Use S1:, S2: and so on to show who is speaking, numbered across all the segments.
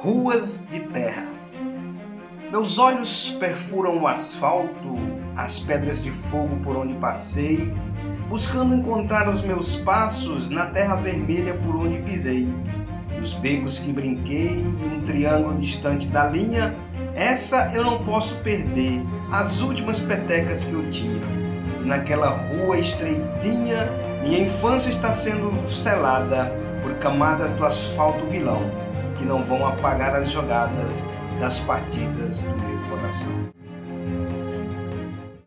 S1: Ruas de terra. Meus olhos perfuram o asfalto, as pedras de fogo por onde passei, buscando encontrar os meus passos na terra vermelha por onde pisei. Nos becos que brinquei, um triângulo distante da linha, essa eu não posso perder, as últimas petecas que eu tinha. E naquela rua estreitinha, minha infância está sendo selada por camadas do asfalto vilão, que não vão apagar as jogadas das partidas do meu coração.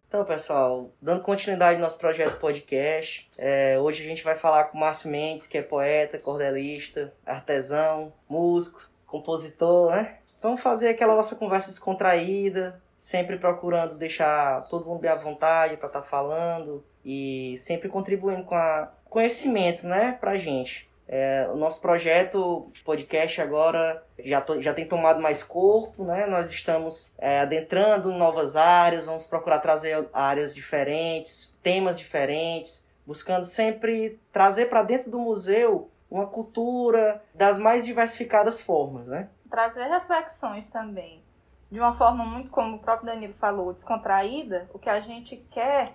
S2: Então, pessoal, dando continuidade ao nosso projeto podcast, é, hoje a gente vai falar com o Márcio Mendes, que é poeta, cordelista, artesão, músico, compositor, né? Vamos fazer aquela nossa conversa descontraída, sempre procurando deixar todo mundo bem à vontade para estar tá falando e sempre contribuindo com a conhecimento, né, pra gente. É, o nosso projeto podcast agora já, to, já tem tomado mais corpo, né? Nós estamos é, adentrando novas áreas, vamos procurar trazer áreas diferentes, temas diferentes, buscando sempre trazer para dentro do museu uma cultura das mais diversificadas formas, né?
S3: Trazer reflexões também, de uma forma muito, como o próprio Danilo falou, descontraída. O que a gente quer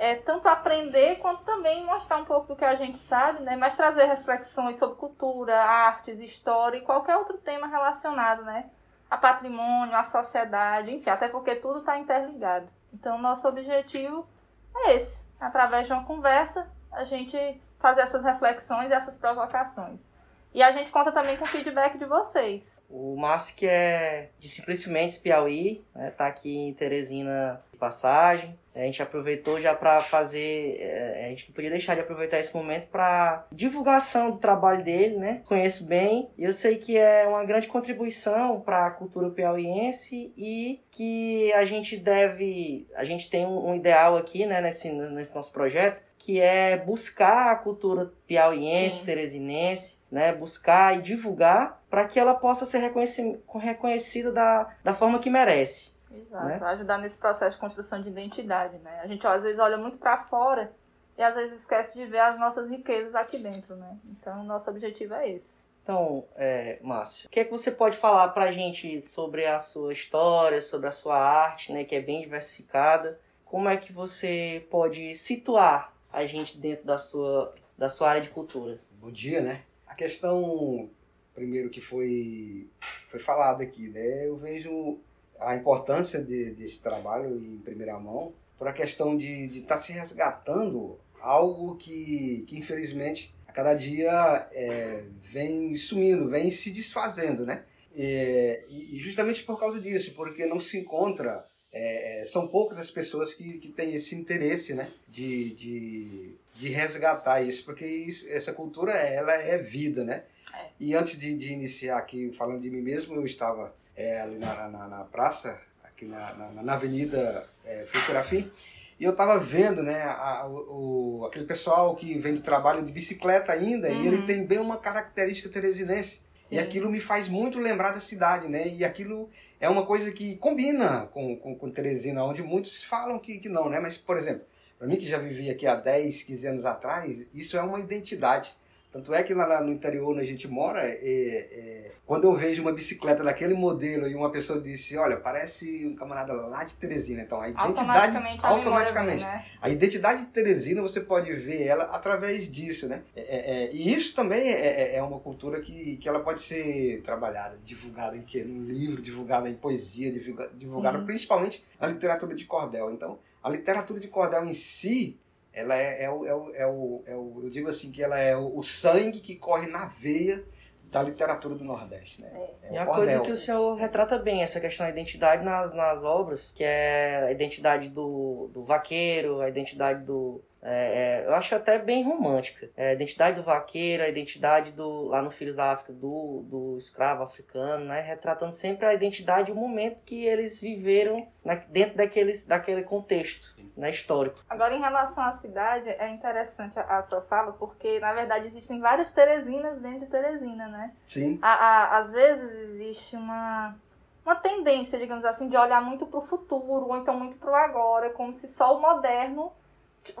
S3: é, tanto aprender quanto também mostrar um pouco do que a gente sabe, né? Mas trazer reflexões sobre cultura, artes, história e qualquer outro tema relacionado, né? A patrimônio, a sociedade, enfim, até porque tudo está interligado. Então, nosso objetivo é esse. Através de uma conversa, a gente fazer essas reflexões e essas provocações. E a gente conta também com o feedback de vocês.
S2: O Márcio, que é de Simplesmente Piauí, né, tá aqui em Teresina de passagem. A gente aproveitou já para fazer. É, a gente não podia deixar de aproveitar esse momento para divulgação do trabalho dele, né? Conheço bem. e Eu sei que é uma grande contribuição para a cultura piauiense e que a gente deve. A gente tem um, ideal aqui, né, nesse, nesse nosso projeto, que é buscar a cultura piauiense, Sim. teresinense, né? Buscar e divulgar para que ela possa ser reconhecida da, da forma que merece.
S3: Exato, né? ajudar nesse processo de construção de identidade, né? A gente às vezes olha muito para fora e às vezes esquece de ver as nossas riquezas aqui dentro, né? Então, nosso objetivo é esse.
S2: Então, é, Márcio, o que é que você pode falar para a gente sobre a sua história, sobre a sua arte, né, que é bem diversificada? Como é que você pode situar a gente dentro da sua, da sua área de cultura?
S1: Bom dia, né? A questão, primeiro, que foi, foi falada aqui, né? Eu vejo a importância de, desse trabalho em primeira mão por a questão de estar tá se resgatando algo que, que infelizmente a cada dia é, vem sumindo, vem se desfazendo, né? É, e justamente por causa disso, porque não se encontra, é, é, são poucas as pessoas que, que têm esse interesse, né? De, de, de resgatar isso, porque isso, essa cultura ela é vida, né? É. E antes de, de iniciar aqui falando de mim mesmo, eu estava é, ali na, na, na, praça, aqui na, na, na Avenida é, Serafim, e eu tava vendo, né, a, o, aquele pessoal que vem do trabalho de bicicleta ainda, uhum. e ele uhum. tem bem uma característica teresinense. Sim. E aquilo me faz muito lembrar da cidade, né? E aquilo é uma coisa que combina com, com, com Teresina, onde muitos falam que, que não, né? Mas, por exemplo, para mim que já vivi aqui há 10, 15 anos atrás, isso é uma identidade. Tanto é que lá no interior onde a gente mora, é, é, quando eu vejo uma bicicleta daquele modelo e uma pessoa disse, olha, parece um camarada lá de Teresina. Então a identidade
S3: automaticamente,
S1: automaticamente
S3: né?
S1: a identidade de Teresina você pode ver ela através disso, né? É, é, é e isso também é, é, é, uma cultura que, que ela pode ser trabalhada, divulgada em que um livro, divulgada em poesia, divulgada, divulgada principalmente na literatura de cordel. Então a literatura de cordel em si ela é, é, o, é, o, é, o, é o, eu digo assim que ela é o, o sangue que corre na veia da literatura do Nordeste, né?
S2: É, é uma coisa que o senhor retrata bem, essa questão da identidade nas, nas obras, que é a identidade do, do vaqueiro, a identidade do, é, é, eu acho até bem romântica. É, a identidade do vaqueiro, a identidade do lá no Filhos da África do, do escravo africano, né? retratando sempre a identidade e o momento que eles viveram na, dentro daqueles, daquele contexto né, histórico.
S3: Agora, em relação à cidade, é interessante a, a sua fala, porque na verdade existem várias Teresinas dentro de Teresina, né?
S1: Sim.
S3: A, a, às vezes existe uma uma tendência, digamos assim, de olhar muito para o futuro, ou então muito para o agora, como se só o moderno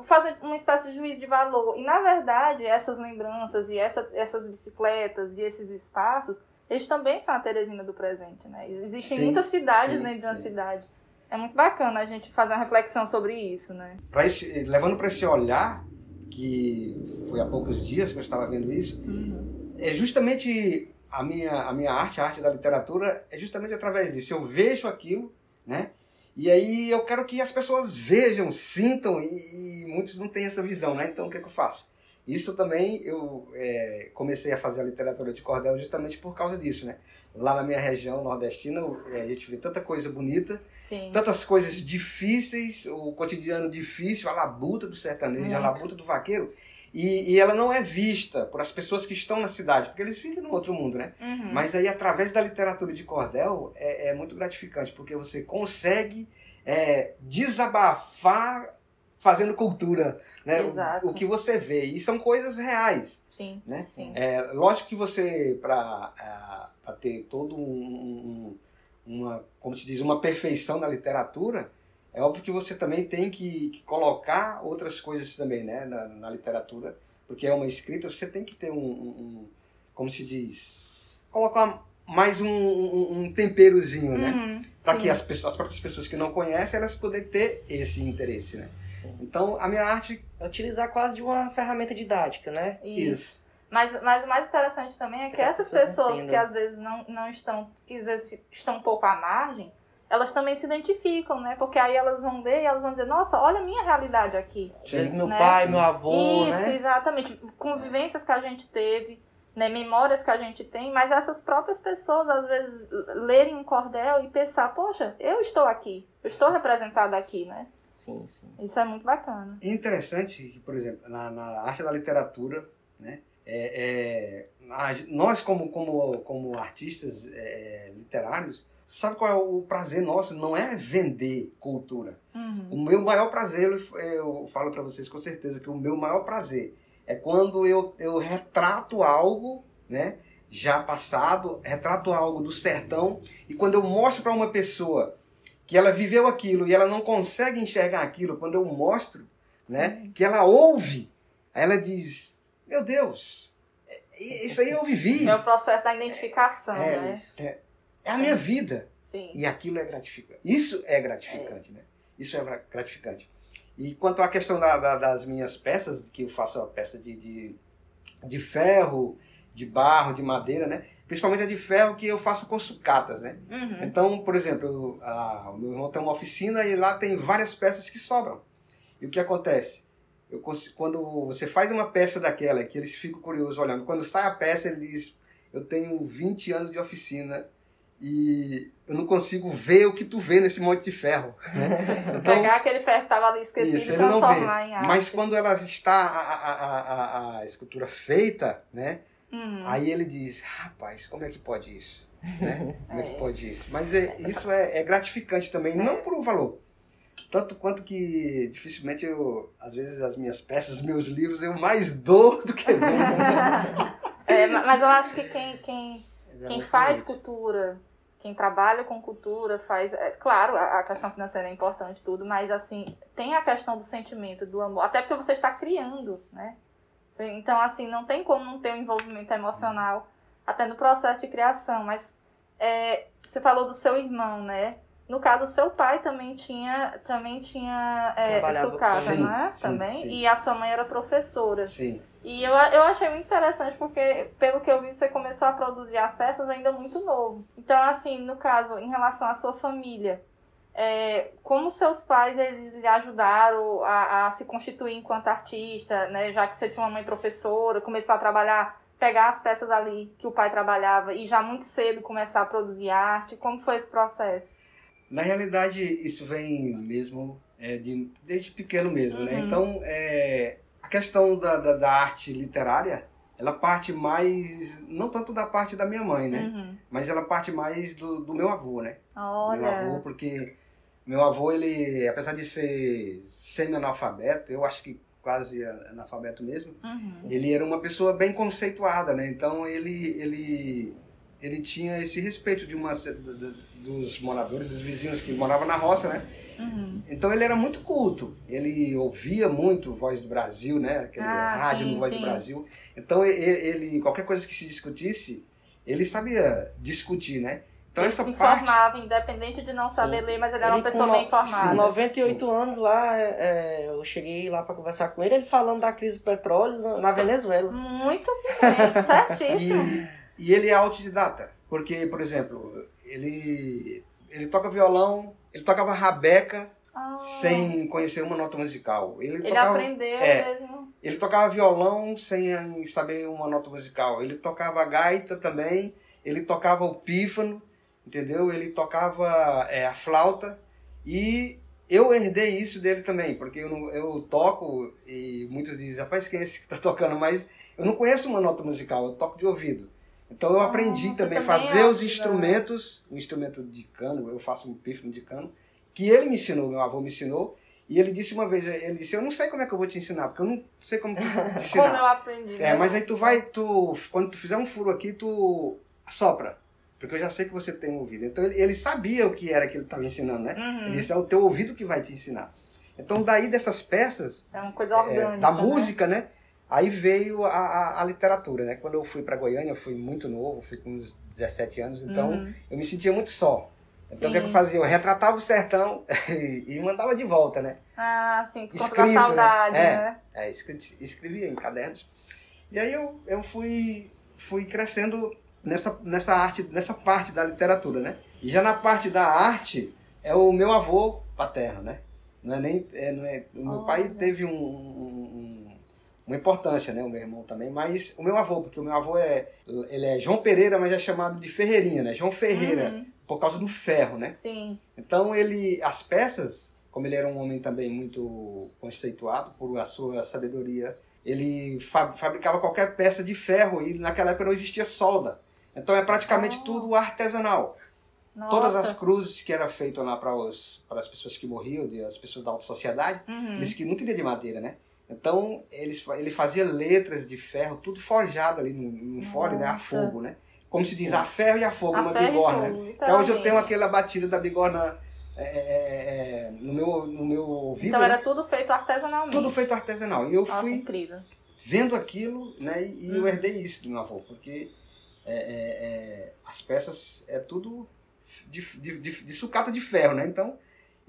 S3: fazer uma espécie de juízo de valor. E, na verdade, essas lembranças e essa, essas bicicletas e esses espaços, eles também são a Teresina do presente, né? Existem
S1: Sim,
S3: muitas cidades
S1: sim,
S3: dentro de uma
S1: sim.
S3: cidade. É muito bacana a gente fazer uma reflexão sobre isso, né?
S1: Esse, levando para esse olhar, que foi há poucos dias que eu estava vendo isso, é justamente a minha, a minha arte, a arte da literatura, é justamente através disso. Eu vejo aquilo, né? E aí eu quero que as pessoas vejam, sintam, e, e muitos não têm essa visão, né? Então o que, é que eu faço? Isso também eu é, comecei a fazer a literatura de cordel justamente por causa disso, né? Lá na minha região nordestina, é, a gente vê tanta coisa bonita,
S3: Sim.
S1: tantas coisas difíceis, o cotidiano difícil, a labuta do sertanejo, a
S3: Muito.
S1: labuta do vaqueiro, e, e ela não é vista por as pessoas que estão na cidade, porque eles vivem num outro mundo, né?
S3: Uhum.
S1: Mas aí, através da literatura de cordel, é, é muito gratificante, porque você consegue é, desabafar fazendo cultura, né? O, o que você vê. E são coisas reais,
S3: Sim.
S1: né?
S3: Sim.
S1: É, lógico que você, para ter todo um, um- uma, como se diz, uma perfeição na literatura, é óbvio que você também tem que, que colocar outras coisas também, né, na, na literatura, porque é uma escrita, você tem que ter um, um- um- como se diz, colocar mais um, um- um temperozinho, né,
S3: Uhum.
S1: para que as, pessoas, as próprias pessoas que não conhecem, elas poderem ter esse interesse, né.
S2: Sim.
S1: Então, a minha arte,
S2: É utilizar quase de uma ferramenta didática, né?
S3: Isso.
S1: isso.
S3: Mas, mas o mais interessante também é que
S2: que as
S3: essas
S2: pessoas
S3: pessoas que às vezes não, não estão, que às vezes estão um pouco à margem, elas também se identificam, né? Porque aí elas vão ler e elas vão dizer, nossa, olha a minha realidade aqui.
S1: Sim.
S2: meu
S3: Né?
S2: pai, meu avô,
S3: Isso,
S2: né?
S3: exatamente. Convivências que a gente teve, né? memórias que a gente tem, mas essas próprias pessoas, às vezes, lerem um cordel e pensar, poxa, eu estou aqui, eu estou representada aqui, né?
S2: Sim, sim.
S3: Isso é muito bacana.
S1: Interessante que, por exemplo, na, na arte da literatura, né, é, é, nós como, como, como artistas é, literários, sabe qual é o prazer nosso? Não é vender cultura.
S3: Uhum.
S1: O meu maior prazer, eu, eu falo para vocês com certeza que o meu maior prazer é quando eu, eu retrato algo, né, já passado, retrato algo do sertão e quando eu mostro para uma pessoa que ela viveu aquilo e ela não consegue enxergar aquilo, quando eu mostro, né, que ela ouve, ela diz: "Meu Deus, é- isso aí eu vivi,
S3: É o processo da identificação,
S1: É,
S3: né?
S1: é a minha vida".
S3: Sim.
S1: E aquilo é gratificante. Isso é gratificante, né? Isso é gra- gratificante. E quanto à questão da- da- das minhas peças, que eu faço a peça de, de, de ferro, de barro, de madeira, né? Principalmente a de ferro que eu faço com sucatas, né?
S3: Uhum.
S1: Então, por exemplo, a- o meu irmão tem uma oficina e lá tem várias peças que sobram. E o que acontece? Eu, quando você faz uma peça daquela, que eles ficam curiosos olhando, quando sai a peça, ele diz: Eu tenho 20 anos de oficina e eu não consigo ver o que tu vê nesse monte de ferro. né? Então,
S3: Pegar aquele ferro que estava ali esquecido
S1: isso,
S3: e transformar em arte.
S1: Mas quando ela está a, a, a, a- escultura feita, né?
S3: Uhum.
S1: Aí ele diz, rapaz, como é que pode isso? Né? Como é que
S3: É.
S1: pode isso? Mas é- isso é, é gratificante também, não por um valor. Tanto quanto que dificilmente eu, às vezes as minhas peças, meus livros, eu mais dou do que vendo.
S3: É, ma- mas eu acho que quem, quem,
S2: é
S3: quem faz cultura, quem trabalha com cultura, faz. É, claro, a, questão financeira é importante, tudo, mas assim, tem a questão do sentimento, do amor, até porque você está criando, né? Então, assim, não tem como não ter um envolvimento emocional até no processo de criação, mas é, você falou do seu irmão, né? No caso, seu pai também tinha, também tinha é, sucata,
S1: com-
S3: né?
S1: Sim,
S3: também.
S1: sim.
S3: E a sua mãe era professora.
S1: Sim,
S3: E eu, eu achei muito interessante porque, pelo que eu vi, você começou a produzir as peças ainda muito novo. Então, assim, no caso, em relação à sua família, é, como seus pais eles lhe ajudaram a, a se constituir enquanto artista, né? Já que você tinha uma mãe professora, começou a trabalhar, pegar as peças ali que o pai trabalhava e já muito cedo começar a produzir arte. Como foi esse processo?
S1: Na realidade, isso vem mesmo é, de, desde pequeno mesmo, né?
S3: Uhum.
S1: Então, é, a questão da, da, da arte literária, ela parte mais, não tanto da parte da minha mãe, né?
S3: Uhum.
S1: Mas ela parte mais do, do meu avô, né? Meu avô,
S3: Olha.
S1: porque meu avô, ele, apesar de ser semi-analfabeto, eu acho que quase analfabeto mesmo,
S3: Uhum.
S1: ele era uma pessoa bem conceituada, né? Então ele ele ele tinha esse respeito de uma de- de- dos moradores, dos vizinhos que moravam na roça, né?
S3: Uhum.
S1: Então ele era muito culto. Ele ouvia muito Voz do Brasil, né? Aquele
S3: Ah,
S1: rádio
S3: sim,
S1: no Voz
S3: sim.
S1: do Brasil. Então ele qualquer coisa que se discutisse, ele sabia discutir, né? Então
S3: ele
S1: essa
S3: se
S1: parte
S3: informava, independente de não
S2: Sim.
S3: saber ler, mas ele era uma
S2: Ele com
S3: pessoa
S2: no-
S3: bem informada.
S2: Com 98 anos lá, é, é, eu cheguei lá pra conversar com ele, ele falando da crise do petróleo na, na Venezuela.
S3: Muito bem, certíssimo.
S1: E, e ele é autodidata. Porque, por exemplo, ele, ele toca violão, ele tocava rabeca
S3: Ah,
S1: sem conhecer uma nota musical. Ele,
S3: Ele
S1: tocava,
S3: aprendeu
S1: é.
S3: mesmo.
S1: ele tocava violão sem saber uma nota musical. Ele tocava gaita também, ele tocava o pífano, entendeu? Ele tocava é, a flauta. E eu herdei isso dele também, porque eu, não- eu toco e muitos dizem, rapaz, quem é esse que tá tocando? Mas eu não conheço uma nota musical, eu toco de ouvido. Então eu aprendi
S3: você
S1: também a
S3: também
S1: fazer
S3: é
S1: os
S3: autodidata.
S1: instrumentos, o instrumento de cano, eu faço um pífano de cano, que ele me ensinou, meu avô me ensinou. E ele disse uma vez, ele disse, eu não sei como é que eu vou te ensinar, porque eu não sei como te
S3: Como
S1: ensinar.
S3: eu aprendi.
S1: É,
S3: né?
S1: mas aí tu vai, tu, quando tu fizer um furo aqui, tu assopra. Porque eu já sei que você tem ouvido. Então ele, ele sabia o que era que ele estava ensinando, né?
S3: Uhum.
S1: Ele disse, é o teu ouvido que vai te ensinar. Então daí dessas peças,
S3: É uma coisa
S1: é,
S3: orgânica.
S1: da
S3: né?
S1: música, né? Aí veio a, a, a literatura, né? Quando eu fui para Goiânia, eu fui muito novo, fui com uns 17 anos, então
S3: Uhum.
S1: eu me sentia muito só. Então o que, é que eu
S3: Sim.
S1: fazia? Eu retratava o sertão e, e mandava de volta, né?
S3: Ah, sim, por
S1: Escrito,
S3: da
S1: né?
S3: saudade,
S1: É.
S3: né?
S1: É, escre- escrevia em cadernos. E aí eu, eu fui, fui crescendo nessa, nessa arte, nessa parte da literatura, né? E já na parte da arte é o meu avô paterno, né? Não é nem, é, não é, o meu pai teve um- um- uma importância, né? O meu irmão também, mas o meu avô, porque o meu avô é, ele é João Pereira, mas é chamado de Ferreirinha, né? João Ferreira,
S3: Uhum,
S1: por causa do ferro, né?
S3: Sim.
S1: Então ele, as peças, como ele era um homem também muito conceituado por a sua sabedoria, ele fa- fabricava qualquer peça de ferro e naquela época não existia solda. Então é praticamente
S3: Ah.
S1: tudo artesanal.
S3: Nossa.
S1: Todas as cruzes que eram feitas lá para as pessoas que morriam, de- as pessoas da alta sociedade,
S3: Uhum.
S1: eles que não queriam de madeira, né? Então eles, fa- ele fazia letras de ferro, tudo forjado ali no, no fole, né? A fogo, né? Como se diz, a ferro e a fogo,
S3: A e
S1: bigorna.
S3: fogo,
S1: Até hoje eu tenho aquela batida da bigorna é, é, é, no, meu, no meu ouvido.
S3: Então
S1: né?
S3: era tudo feito artesanalmente.
S1: Tudo feito artesanal. E eu
S3: Nossa,
S1: fui
S3: incrível.
S1: vendo aquilo, né? E, e eu
S3: Hum.
S1: herdei isso do meu avô, porque é, é, é, as peças é tudo de, de, de, de sucata de ferro, né? Então,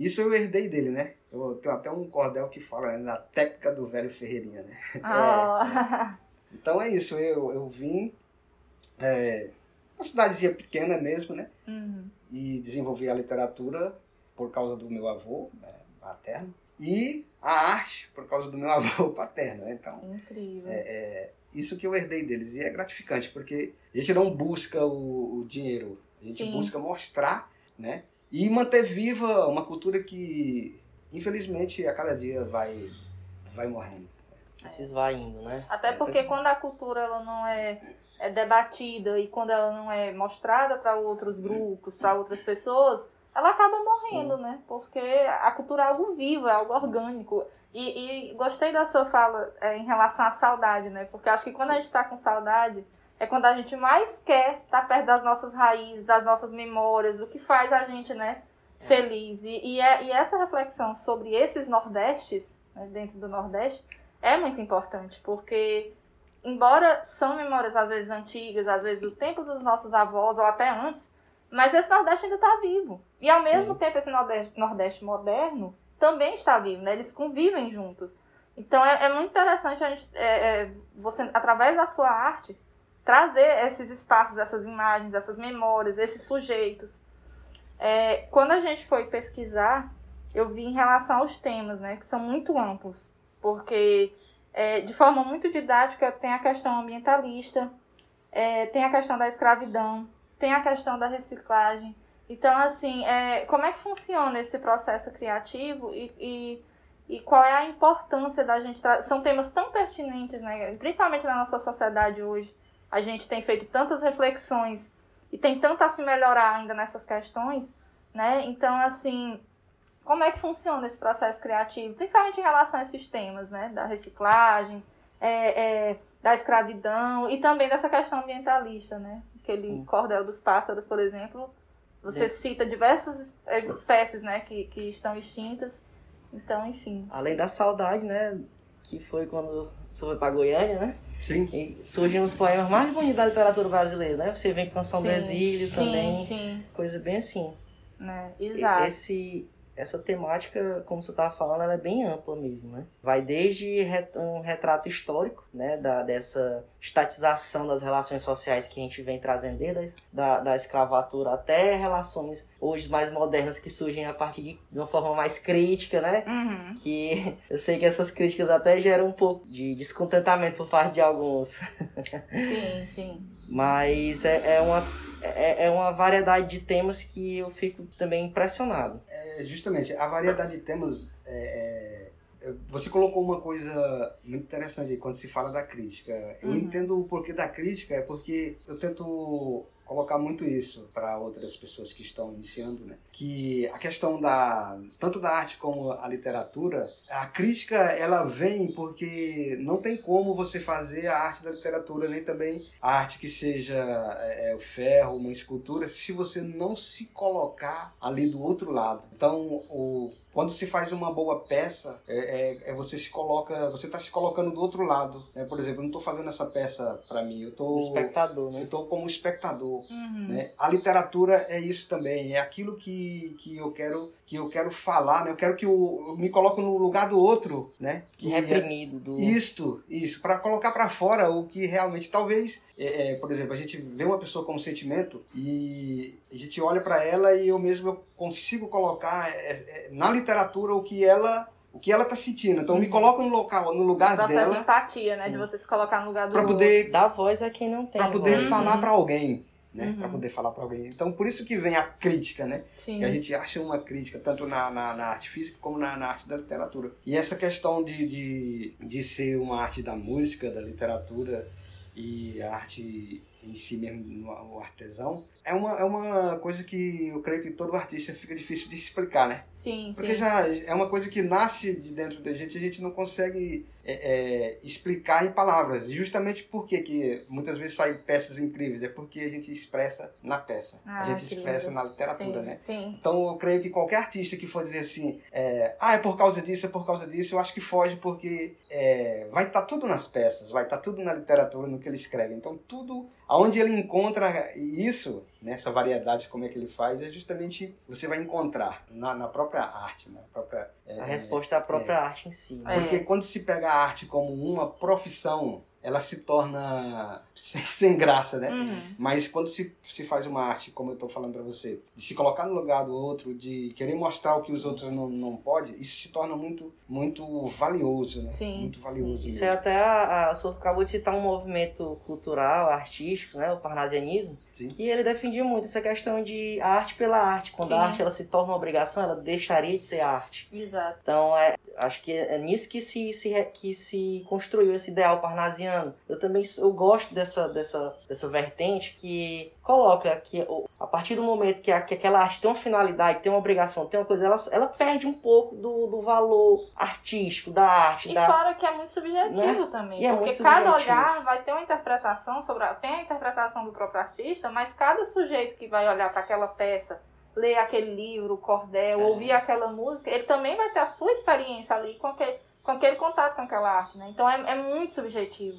S1: isso eu herdei dele, né? Eu tenho até um cordel que fala né, na técnica do velho Ferreirinha, né?
S3: Ah,
S1: Então é isso, eu, eu vim. É, uma cidadezinha pequena mesmo, né?
S3: uhum.
S1: e desenvolvi a literatura por causa do meu avô né, materno e a arte por causa do meu avô paterno. né? Então,
S3: Incrível.
S1: é isso que eu herdei deles e é gratificante porque a gente não busca o, o dinheiro, a gente
S3: Sim.
S1: busca mostrar, né? E manter viva uma cultura que, infelizmente, a cada dia vai, vai morrendo.
S2: Se esvaindo, né?
S3: Até porque quando a cultura ela não é, é debatida e quando ela não é mostrada para outros grupos, para outras pessoas, ela acaba morrendo, né? Porque a cultura é algo vivo, é algo orgânico. E, e gostei da sua fala é, em relação à saudade, né? Porque acho que quando a gente está com saudade, é quando a gente mais quer estar perto das nossas raízes, das nossas memórias, do que faz a gente, né? Feliz. E, e, é- e essa reflexão sobre esses Nordestes, né, dentro do Nordeste, é muito importante, porque embora são memórias às vezes antigas, às vezes do tempo dos nossos avós ou até antes, mas esse Nordeste ainda está vivo. E ao
S2: Sim.
S3: mesmo tempo esse Nordeste, Nordeste moderno também está vivo, né? Eles convivem juntos. Então é, é muito interessante a gente, é, é, você, através da sua arte, trazer esses espaços, essas imagens, essas memórias, esses sujeitos. É, quando a gente foi pesquisar, eu vi em relação aos temas, né, que são muito amplos, porque é, de forma muito didática tem a questão ambientalista, é, tem a questão da escravidão, tem a questão da reciclagem. Então, assim, é, como é que funciona esse processo criativo e, e, e qual é a importância da gente São temas tão pertinentes, né? Principalmente na nossa sociedade hoje. A gente tem feito tantas reflexões e tem tanto a se melhorar ainda nessas questões, né? Então, assim, como é que funciona esse processo criativo, principalmente em relação a esses temas, né? Da reciclagem, é, é, da escravidão e também dessa questão ambientalista, né? Aquele
S2: Sim.
S3: cordel dos pássaros, por exemplo, você cita diversas es- espécies, né, que, que estão extintas. Então, enfim.
S2: Além da saudade, né? Que foi quando você foi pra Goiânia, né?
S1: Sim.
S2: E surgem os poemas mais bonitos da literatura brasileira, né? Você vem com Canção do
S3: Sim,
S2: Exílio
S3: sim,
S2: também,
S3: Sim,
S2: coisa bem assim.
S3: né?
S2: E-
S3: Exato.
S2: Esse, essa temática, como você estava falando, ela é bem ampla mesmo, né? Vai desde um retrato histórico, né? Da, dessa estatização das relações sociais que a gente vem trazendo desde da, da escravatura até relações hoje mais modernas que surgem a partir de, de uma forma mais crítica, né?
S3: Uhum.
S2: Que eu sei que essas críticas até geram um pouco de descontentamento por parte de alguns.
S3: Sim, sim.
S2: Mas é, é uma, é, é uma variedade de temas que eu fico também impressionado.
S1: É, justamente, a variedade de temas. é, é, você colocou uma coisa muito interessante aí quando se fala da crítica. Eu
S3: Uhum.
S1: entendo o porquê da crítica, é porque eu tento colocar muito isso para outras pessoas que estão iniciando, né? Que a questão da tanto da arte como a literatura, a crítica ela vem porque não tem como você fazer a arte da literatura nem também a arte que seja é, é, o ferro, uma escultura, se você não se colocar ali do outro lado. Então, o quando se faz uma boa peça, é, é- é você se coloca, você está se colocando do outro lado. Né? Por exemplo, eu não estou fazendo essa peça para mim, eu
S2: O
S1: estou
S2: espectador,
S1: eu
S2: né?
S1: estou como espectador.
S3: Uhum.
S1: Né? A literatura é isso também, é aquilo que, que eu quero que eu quero falar, né? Eu quero que eu, eu me coloque no lugar do outro, né? Que é-
S2: Reprimido do.
S1: isto, isso, para colocar para fora o que realmente talvez, é, é, por exemplo, a gente vê uma pessoa com um sentimento e a gente olha para ela e eu mesmo eu consigo colocar é, é, na literatura o que ela o que ela tá sentindo. Então eu me
S3: Uhum.
S1: coloco no local, no lugar
S3: Processo de
S1: dela
S3: empatia, né?
S2: Sim.
S3: De você se colocar no lugar do
S1: para
S3: outro.
S1: poder
S2: Dar voz a quem não tem.
S1: para poder
S2: voz.
S1: falar para alguém, né?
S3: Uhum.
S1: Para poder falar para alguém. Então por isso que vem a crítica, né?
S3: Sim.
S1: que a gente acha uma crítica tanto na, na, na arte física como na, na arte da literatura. E essa questão de, de, de ser uma arte da música, da literatura e a arte em si mesmo, o artesão, é uma, é uma coisa que eu creio que todo artista fica difícil de explicar, né?
S3: Sim,
S1: Porque
S3: sim.
S1: já é uma coisa que nasce de dentro da gente, a gente não consegue é, é, explicar em palavras. E justamente porque que muitas vezes saem peças incríveis, é porque a gente expressa na peça.
S3: Ah,
S1: a gente expressa
S3: lindo.
S1: na literatura,
S3: sim,
S1: né?
S3: Sim.
S1: Então eu creio que qualquer artista que for dizer assim, é, ah, é por causa disso, é por causa disso, eu acho que foge porque é, vai estar tudo nas peças, vai estar tudo na literatura, no que ele escreve. Então tudo, aonde ele encontra isso, nessa variedade, como é que ele faz, é justamente você vai encontrar na, na própria arte, na própria. é,
S2: A resposta é a própria arte em si. né?
S3: É.
S1: porque quando se pega a arte como uma profissão, ela se torna sem, sem graça, né?
S3: Uhum.
S1: Mas quando se, se faz uma arte, como eu estou falando para você, de se colocar no lugar do outro, de querer mostrar o que os outros não, não podem, isso se torna muito, muito valioso, né?
S3: Sim,
S1: Muito valioso
S2: Isso é até a, a, o senhor acabou de citar um movimento cultural, artístico, né, o parnasianismo,
S1: Sim.
S2: que ele defendia muito essa questão de arte pela arte. Quando
S3: Sim.
S2: a arte ela se torna uma obrigação, ela deixaria de ser arte.
S3: Exato.
S2: Então, é, acho que é nisso que se, se, que se construiu esse ideal parnasiano. Eu também eu gosto dessa, dessa, dessa vertente que coloca que a partir do momento que, a- que aquela arte tem uma finalidade, tem uma obrigação, tem uma coisa, ela, ela perde um pouco do, do valor artístico, da arte,
S3: E
S2: da,
S3: fora que é muito subjetivo também.
S2: E é
S3: porque cada
S2: subjetivo.
S3: olhar vai ter uma interpretação sobre a, tem a interpretação do próprio artista, mas cada sujeito que vai olhar para aquela peça, ler aquele livro, o cordel,
S2: É.
S3: ouvir aquela música, ele também vai ter a sua experiência ali com aquele, com aquele contato com aquela arte, né? Então é, é muito subjetivo.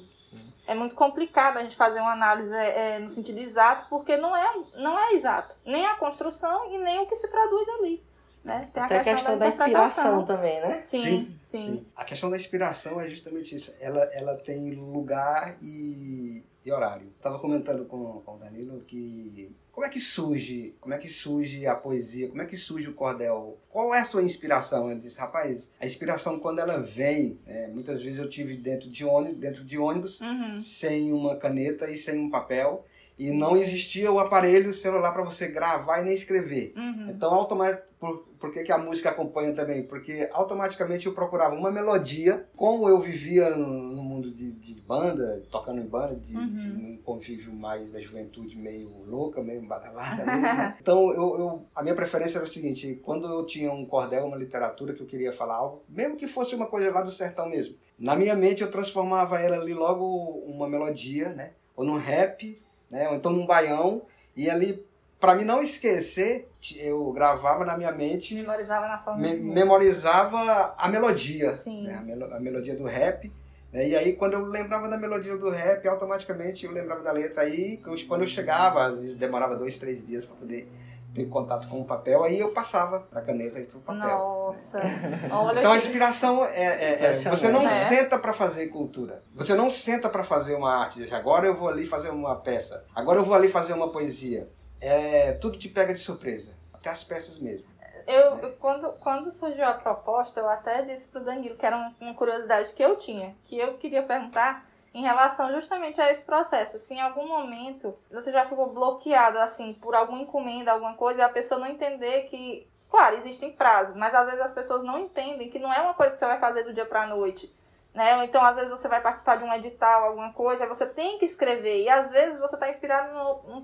S3: É muito complicado a gente fazer uma análise é, no sentido exato, porque não é, não é exato. Nem a construção e nem o que se produz ali. Né? Tem
S2: até a questão da inspiração também, né?
S3: Sim, sim.
S1: Sim. A questão da inspiração é justamente isso. Ela, ela tem lugar e, e horário. Estava comentando com, com o Danilo que como é que surge, como é que surge a poesia, como é que surge o cordel? Qual é a sua inspiração? Ele disse, rapaz, a inspiração quando ela vem, né, muitas vezes eu tive dentro de ônibus, dentro de ônibus,
S3: Uhum.
S1: sem uma caneta e sem um papel. E não existia o aparelho celular para você gravar e nem escrever.
S3: Uhum.
S1: Então, automaticamente, por, por que, que a música acompanha também? Porque automaticamente eu procurava uma melodia, como eu vivia no, no mundo de, de banda, tocando em banda, de,
S3: Uhum.
S1: num convívio mais da juventude meio louca, meio badalada mesmo. né? Então, eu, eu, a minha preferência era o seguinte: quando eu tinha um cordel, uma literatura que eu queria falar algo, mesmo que fosse uma coisa lá do sertão mesmo, na minha mente eu transformava ela ali logo uma melodia, né? Ou num rap, né? Ou então num baião, e ali para mim não esquecer, eu gravava na minha mente,
S3: Memorizava na forma
S1: me- memorizava a melodia,
S3: Sim.
S1: né? a, melo- a melodia do rap? E aí, quando eu lembrava da melodia do rap, automaticamente eu lembrava da letra. Aí, quando eu chegava, às vezes demorava dois, três dias para poder ter contato com o papel, aí eu passava pra caneta e pro papel.
S3: Nossa! Olha
S1: então a inspiração é, é- é- você não
S3: É.
S1: senta pra fazer cultura. Você não senta pra fazer uma arte. Diz, agora eu vou ali fazer uma peça. Agora eu vou ali fazer uma poesia. É, tudo te pega de surpresa. Até as peças mesmo.
S3: Eu, eu- quando, quando surgiu a proposta, eu até disse pro Danilo que era um- uma curiosidade que eu tinha, que eu queria perguntar em relação justamente a esse processo. Se em algum momento você já ficou bloqueado, assim, por alguma encomenda, alguma coisa, e a pessoa não entender que, claro, existem prazos, mas às vezes as pessoas não entendem que não é uma coisa que você vai fazer do dia pra noite. Né? Ou então, às vezes, você vai participar de um edital, alguma coisa, você tem que escrever. E às vezes você está inspirado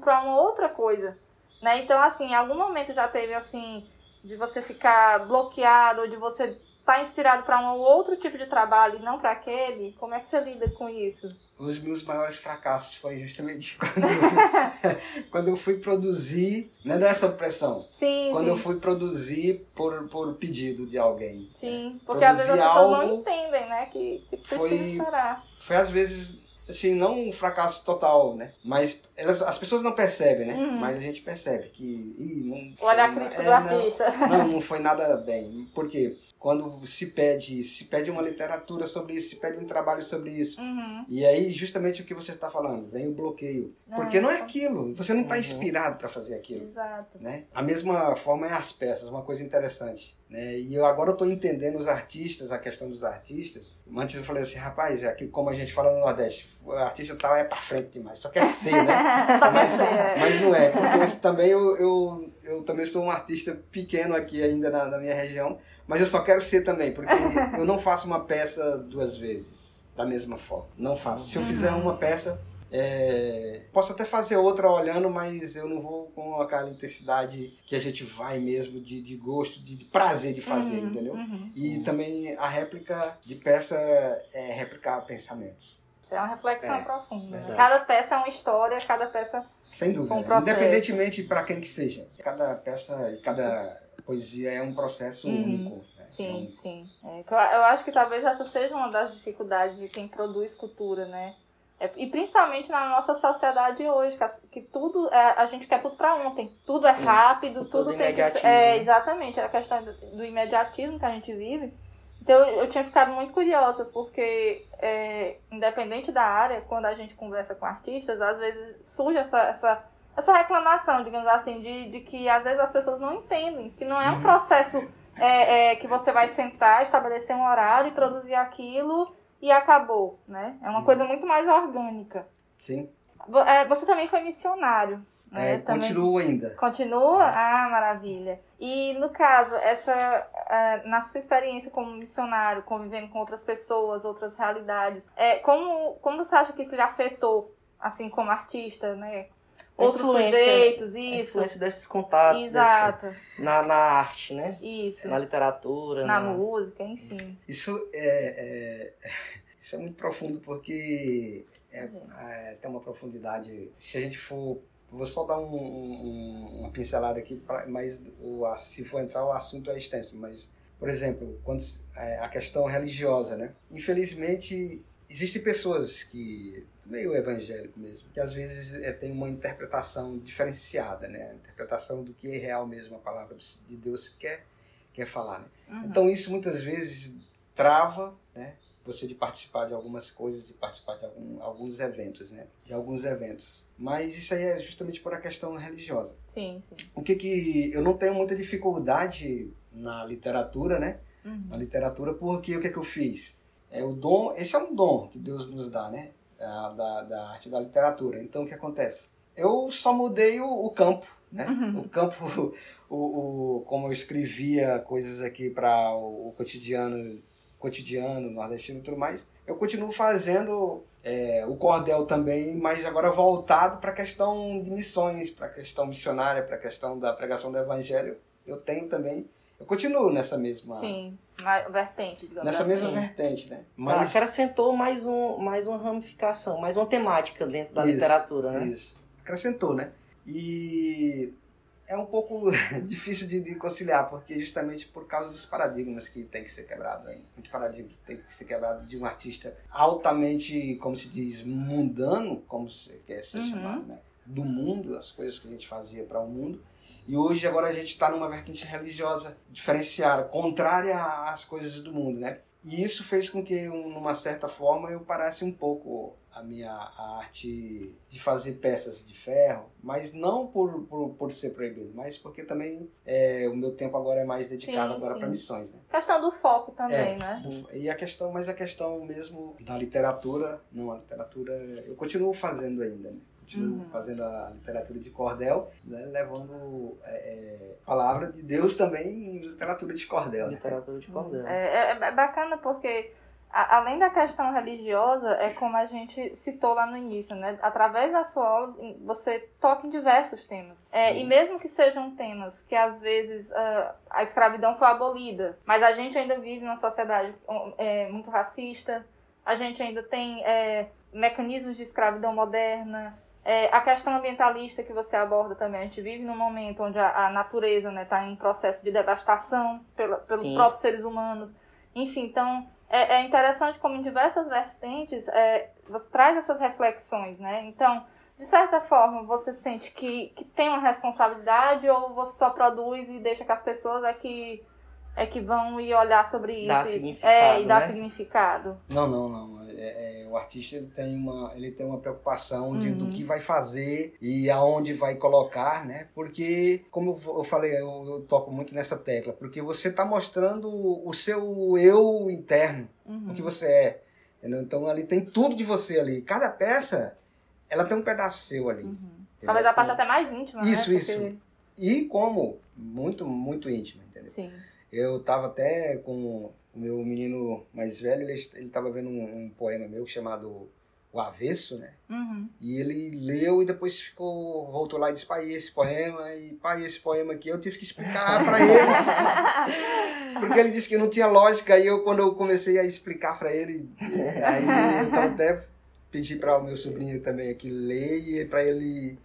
S3: para uma outra coisa. Né? Então, assim, em algum momento já teve assim de você ficar bloqueado ou de você estar inspirado para um outro tipo de trabalho e não para aquele, como é que você lida com isso?
S1: Os meus maiores fracassos foi justamente quando eu, quando eu fui produzir, não é dessa pressão.
S3: Sim,
S1: Quando
S3: sim.
S1: eu fui produzir por, por pedido de alguém.
S3: Sim, porque às vezes as
S1: Produzir
S3: pessoas não entendem, né? Que, que precisa
S1: foi-
S3: esperar.
S1: Foi às vezes, assim, não um fracasso total, né? Mas elas, as pessoas não percebem, né?
S3: Uhum.
S1: Mas a gente percebe que. Ih, não
S3: O olhar crítico
S1: é,
S3: do
S1: não,
S3: artista.
S1: Não, não foi nada bem. Por quê? Quando se pede, se pede uma literatura sobre isso, se pede um trabalho sobre isso.
S3: Uhum.
S1: E aí, justamente o que você está falando, vem o bloqueio. Porque não é aquilo, você não está
S2: Uhum.
S1: inspirado para fazer aquilo.
S3: Exato.
S1: Né? A mesma forma é as peças, uma coisa interessante. Né? E eu agora estou entendendo os artistas, a questão dos artistas. Antes eu falei assim, rapaz, aqui, como a gente fala no Nordeste, o artista tal é para frente demais, só quer ser, né?
S3: Só
S1: mas,
S3: é.
S1: mas não é, porque esse também eu, eu, eu também sou um artista pequeno aqui ainda na, na minha região, mas eu só quero ser também, porque eu não faço uma peça duas vezes da mesma forma. Não faço. Se eu fizer uma peça, é, posso até fazer outra olhando, mas eu não vou com aquela intensidade que a gente vai mesmo de, de gosto, de, de prazer de fazer,
S3: Uhum,
S1: entendeu?
S3: uhum.
S1: E também a réplica de peça é replicar pensamentos.
S3: Isso é uma reflexão
S2: É,
S3: profunda. né? Cada peça é uma história, cada peça.
S1: Sem dúvida.
S3: Processo.
S1: Independentemente para quem que seja. Cada peça e cada poesia é um processo
S3: Uhum.
S1: único. né?
S3: Sim,
S1: Então,
S3: sim. É, eu, acho que talvez essa seja uma das dificuldades de quem produz cultura, né? É, e principalmente na nossa sociedade hoje, que, tudo é, a gente quer tudo pra ontem. Tudo é
S2: Sim.
S3: rápido,
S2: Todo
S3: tudo tem que ser. É, exatamente, a questão do, do imediatismo que a gente vive. Então eu, tinha ficado muito curiosa, porque é, independente da área, quando a gente conversa com artistas, às vezes surge essa, essa, essa reclamação, digamos assim, de, de que às vezes as pessoas não entendem, que não é um
S1: Uhum.
S3: processo é, é, que você vai sentar, estabelecer um horário e
S2: Sim.
S3: produzir aquilo e acabou, né? É uma
S1: Uhum.
S3: coisa muito mais orgânica.
S1: Sim.
S3: É, Você também foi missionário?
S1: É,
S3: Também-
S1: continuo ainda.
S3: Continua? Ah, maravilha. E no caso, essa ah, na sua experiência como missionário, convivendo com outras pessoas, outras realidades, é, como, como você acha que isso lhe afetou, assim, como artista, né? Outros
S2: influência-
S3: sujeitos,
S2: A
S3: isso.
S2: influência desses contatos desse-
S3: Exato.
S2: na, na arte, né?
S3: Isso.
S2: Na literatura.
S3: Na
S2: na-
S3: música, enfim.
S1: Isso é, é- isso é muito profundo porque é, é, tem uma profundidade. Se a gente for. Vou só dar um- um- uma pincelada aqui, pra, mas o, a- se for entrar o assunto é extenso. Mas, por exemplo, quando, é, a questão religiosa, né? Infelizmente, existem pessoas que, meio evangélico mesmo, que às vezes é, tem uma interpretação diferenciada, né? A interpretação do que é real mesmo a palavra de Deus quer, quer falar, né?
S3: Uhum.
S1: Então isso muitas vezes trava, né? Você de participar de algumas coisas, de participar de algum, alguns eventos, né? De alguns eventos. Mas isso aí é justamente por a questão religiosa.
S3: Sim, sim.
S1: O que que eu não tenho muita dificuldade na literatura, né?
S3: Uhum.
S1: Na literatura, porque o que que eu fiz? É o dom, esse é um dom que Deus nos dá, né? Da, da, da arte da literatura. Então o que acontece? Eu só mudei o, o campo, né?
S3: Uhum.
S1: O campo, o, o, como eu escrevia coisas aqui para o, o cotidiano, cotidiano, nordestino e tudo mais, eu continuo fazendo é, o cordel também, mas agora voltado para a questão de missões, para a questão missionária, para a questão da pregação do evangelho. Eu tenho também, eu continuo nessa mesma,
S3: Sim. Na vertente, digamos
S1: nessa
S3: assim.
S1: mesma vertente, né?
S2: Ah, acrescentou mais, um, mais uma ramificação, mais uma temática dentro da
S1: Isso,
S2: literatura, né?
S1: Isso. Acrescentou, né? E é um pouco difícil de, de, conciliar, porque justamente por causa dos paradigmas que tem que ser quebrado aí. Muito paradigma tem que ser quebrado de um artista altamente, como se diz, mundano, como se quer ser uhum. chamado, né? Do mundo, as coisas que a gente fazia para o mundo. E hoje agora a gente está numa vertente religiosa diferenciada, contrária às coisas do mundo, né? E isso fez com que, numa certa forma, eu parasse um pouco a minha a arte de fazer peças de ferro, mas não por, por, por ser proibido, mas porque também é, o meu tempo agora é mais dedicado sim, agora para missões, né?
S3: Questão do foco também,
S1: é,
S3: né?
S1: Sim. E a questão, mas a questão mesmo da literatura, não, a literatura eu continuo fazendo ainda, né? Continuo uhum. fazendo a literatura de cordel, né? levando é, é palavra de Deus também em literatura de cordel.
S2: Né? Literatura de cordel.
S3: É, é, é bacana porque além da questão religiosa, é como a gente citou lá no início, né? Através da sua obra, você toca em diversos temas. É, e mesmo que sejam temas que às vezes uh, a escravidão foi abolida, mas a gente ainda vive numa sociedade é, muito racista, a gente ainda tem é, mecanismos de escravidão moderna, é, a questão ambientalista que você aborda também, a gente vive num momento onde a, a natureza está né, tá em um processo de devastação pela, pelos Sim. próprios seres humanos. Enfim, então é, é interessante como em diversas vertentes é, você traz essas reflexões, né? Então, de certa forma, você sente que, que tem uma responsabilidade ou você só produz e deixa que as pessoas é que é que vão ir olhar sobre isso.
S2: Dá
S3: e,
S2: significado,
S3: é, e dá
S2: né?
S3: significado.
S1: Não, não, não. É, é, o artista ele tem uma, ele tem uma preocupação de, uhum. do que vai fazer e aonde vai colocar, né? Porque, como eu falei, eu, eu toco muito nessa tecla, porque você está mostrando o seu eu interno, uhum. o que você é. Entendeu? Então ali tem tudo de você ali. Cada peça, ela tem um pedaço seu ali. Uhum.
S3: Talvez a parte até mais íntima,
S1: isso,
S3: né?
S1: Isso, isso. E como? Muito, muito íntima, entendeu?
S3: Sim.
S1: Eu tava até com o meu menino mais velho, ele, ele tava vendo um, um poema meu chamado O Avesso, né?
S3: Uhum.
S1: E ele leu e depois ficou, voltou lá e disse, pai, esse poema, e pai, esse poema aqui, eu tive que explicar para ele. Porque ele disse que não tinha lógica, aí eu, quando eu comecei a explicar para ele, aí então até pedi para o meu sobrinho também aqui ler e para ele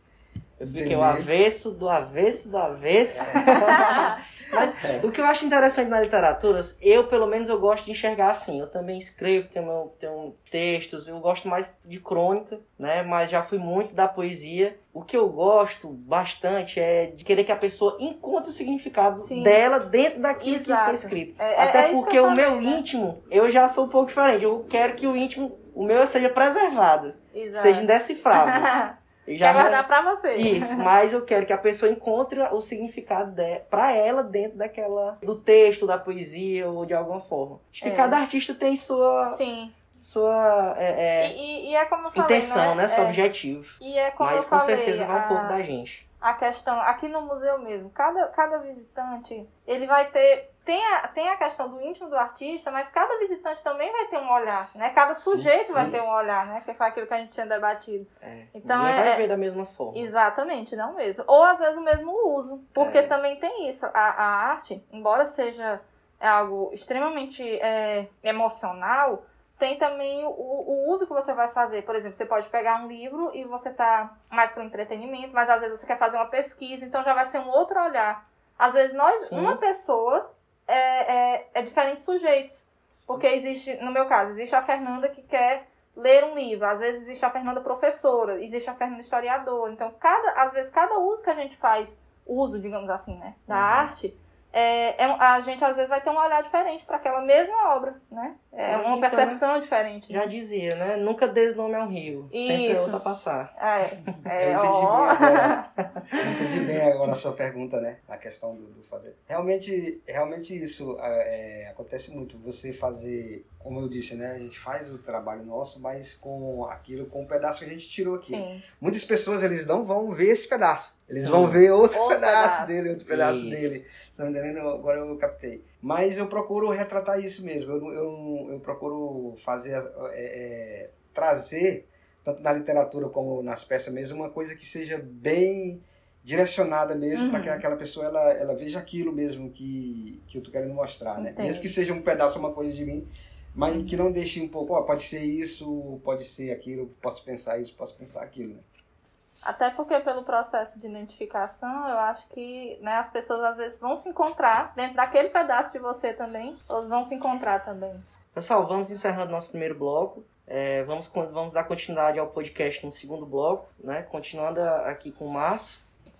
S2: eu fiquei o avesso do avesso do avesso. Mas é. o que eu acho interessante na literatura, eu pelo menos eu gosto de enxergar assim. Eu também escrevo, tenho, tenho textos, eu gosto mais de crônica, né? Mas já fui muito da poesia. O que eu gosto bastante é de querer que a pessoa encontre o significado Sim. dela dentro daquilo Exato. que foi escrito.
S3: É, é
S2: Até
S3: é
S2: porque o meu né? íntimo, eu já sou um pouco diferente. Eu quero que o íntimo, o meu seja preservado, Exato. seja indecifrável.
S3: Já Quer guardar pra você.
S2: Isso, mas eu quero que a pessoa encontre o significado de... pra ela dentro daquela. do texto, da poesia ou de alguma forma. Acho que é. cada artista tem sua.
S3: Sim.
S2: Sua é,
S3: é... E, e, é como falei,
S2: intenção,
S3: né?
S2: né? Seu é. objetivo.
S3: E é como
S2: mas com
S3: falei,
S2: certeza vai
S3: a...
S2: um pouco da gente.
S3: A questão, aqui no museu mesmo, cada, cada visitante, ele vai ter tem a, tem a questão do íntimo do artista, mas cada visitante também vai ter um olhar, né? Cada sujeito sim, vai ter um olhar, né? Que foi aquilo que a gente tinha debatido.
S2: É. Então Ninguém é, vai ver da mesma forma.
S3: Exatamente, não mesmo. Ou às vezes o mesmo uso, porque é. também tem isso. A, a arte, embora seja algo extremamente é, emocional, tem também o, o, uso que você vai fazer. Por exemplo, você pode pegar um livro e você tá mais para entretenimento, mas às vezes você quer fazer uma pesquisa, então já vai ser um outro olhar. Às vezes nós, Sim. uma pessoa é, é, é diferentes sujeitos. Porque existe, no meu caso, existe a Fernanda que quer ler um livro, às vezes existe a Fernanda professora, existe a Fernanda historiadora. Então, cada, às vezes, cada uso que a gente faz, uso, digamos assim, né, da uhum. arte, é, é, a gente às vezes vai ter um olhar diferente para aquela mesma obra, né? É uma então, percepção diferente.
S2: Já dizia, né? Nunca dê nome a um rio, Isso. sempre é outra passar.
S3: É,
S1: é, eu entendi ó. bem agora. eu entendi bem agora a sua pergunta, né? A questão do, do fazer. Realmente, realmente isso é, acontece muito. Você fazer como eu disse, né? A gente faz o trabalho nosso, mas com aquilo, com o pedaço que a gente tirou aqui.
S3: Sim.
S1: Muitas pessoas, eles não vão ver esse pedaço. Eles Sim. vão ver outro, outro pedaço, pedaço, dele, outro pedaço isso. dele. Tá me Agora eu captei. Mas eu procuro retratar isso mesmo. Eu, eu, eu procuro fazer, é, é, trazer, tanto na literatura como nas peças mesmo, uma coisa que seja bem direcionada mesmo uhum. para que aquela pessoa ela, ela veja aquilo mesmo que, que eu tô querendo mostrar, né? Mesmo que seja um pedaço, uma coisa de mim, mas que não deixe um pouco, ó, pode ser isso, pode ser aquilo, posso pensar isso, posso pensar aquilo. Né?
S3: Até porque pelo processo de identificação, eu acho que né, as pessoas às vezes vão se encontrar dentro daquele pedaço de você também, ou vão se encontrar também.
S2: Pessoal, vamos encerrando nosso primeiro bloco. É, vamos, vamos dar continuidade ao podcast no segundo bloco, né? Continuando aqui com o Márcio.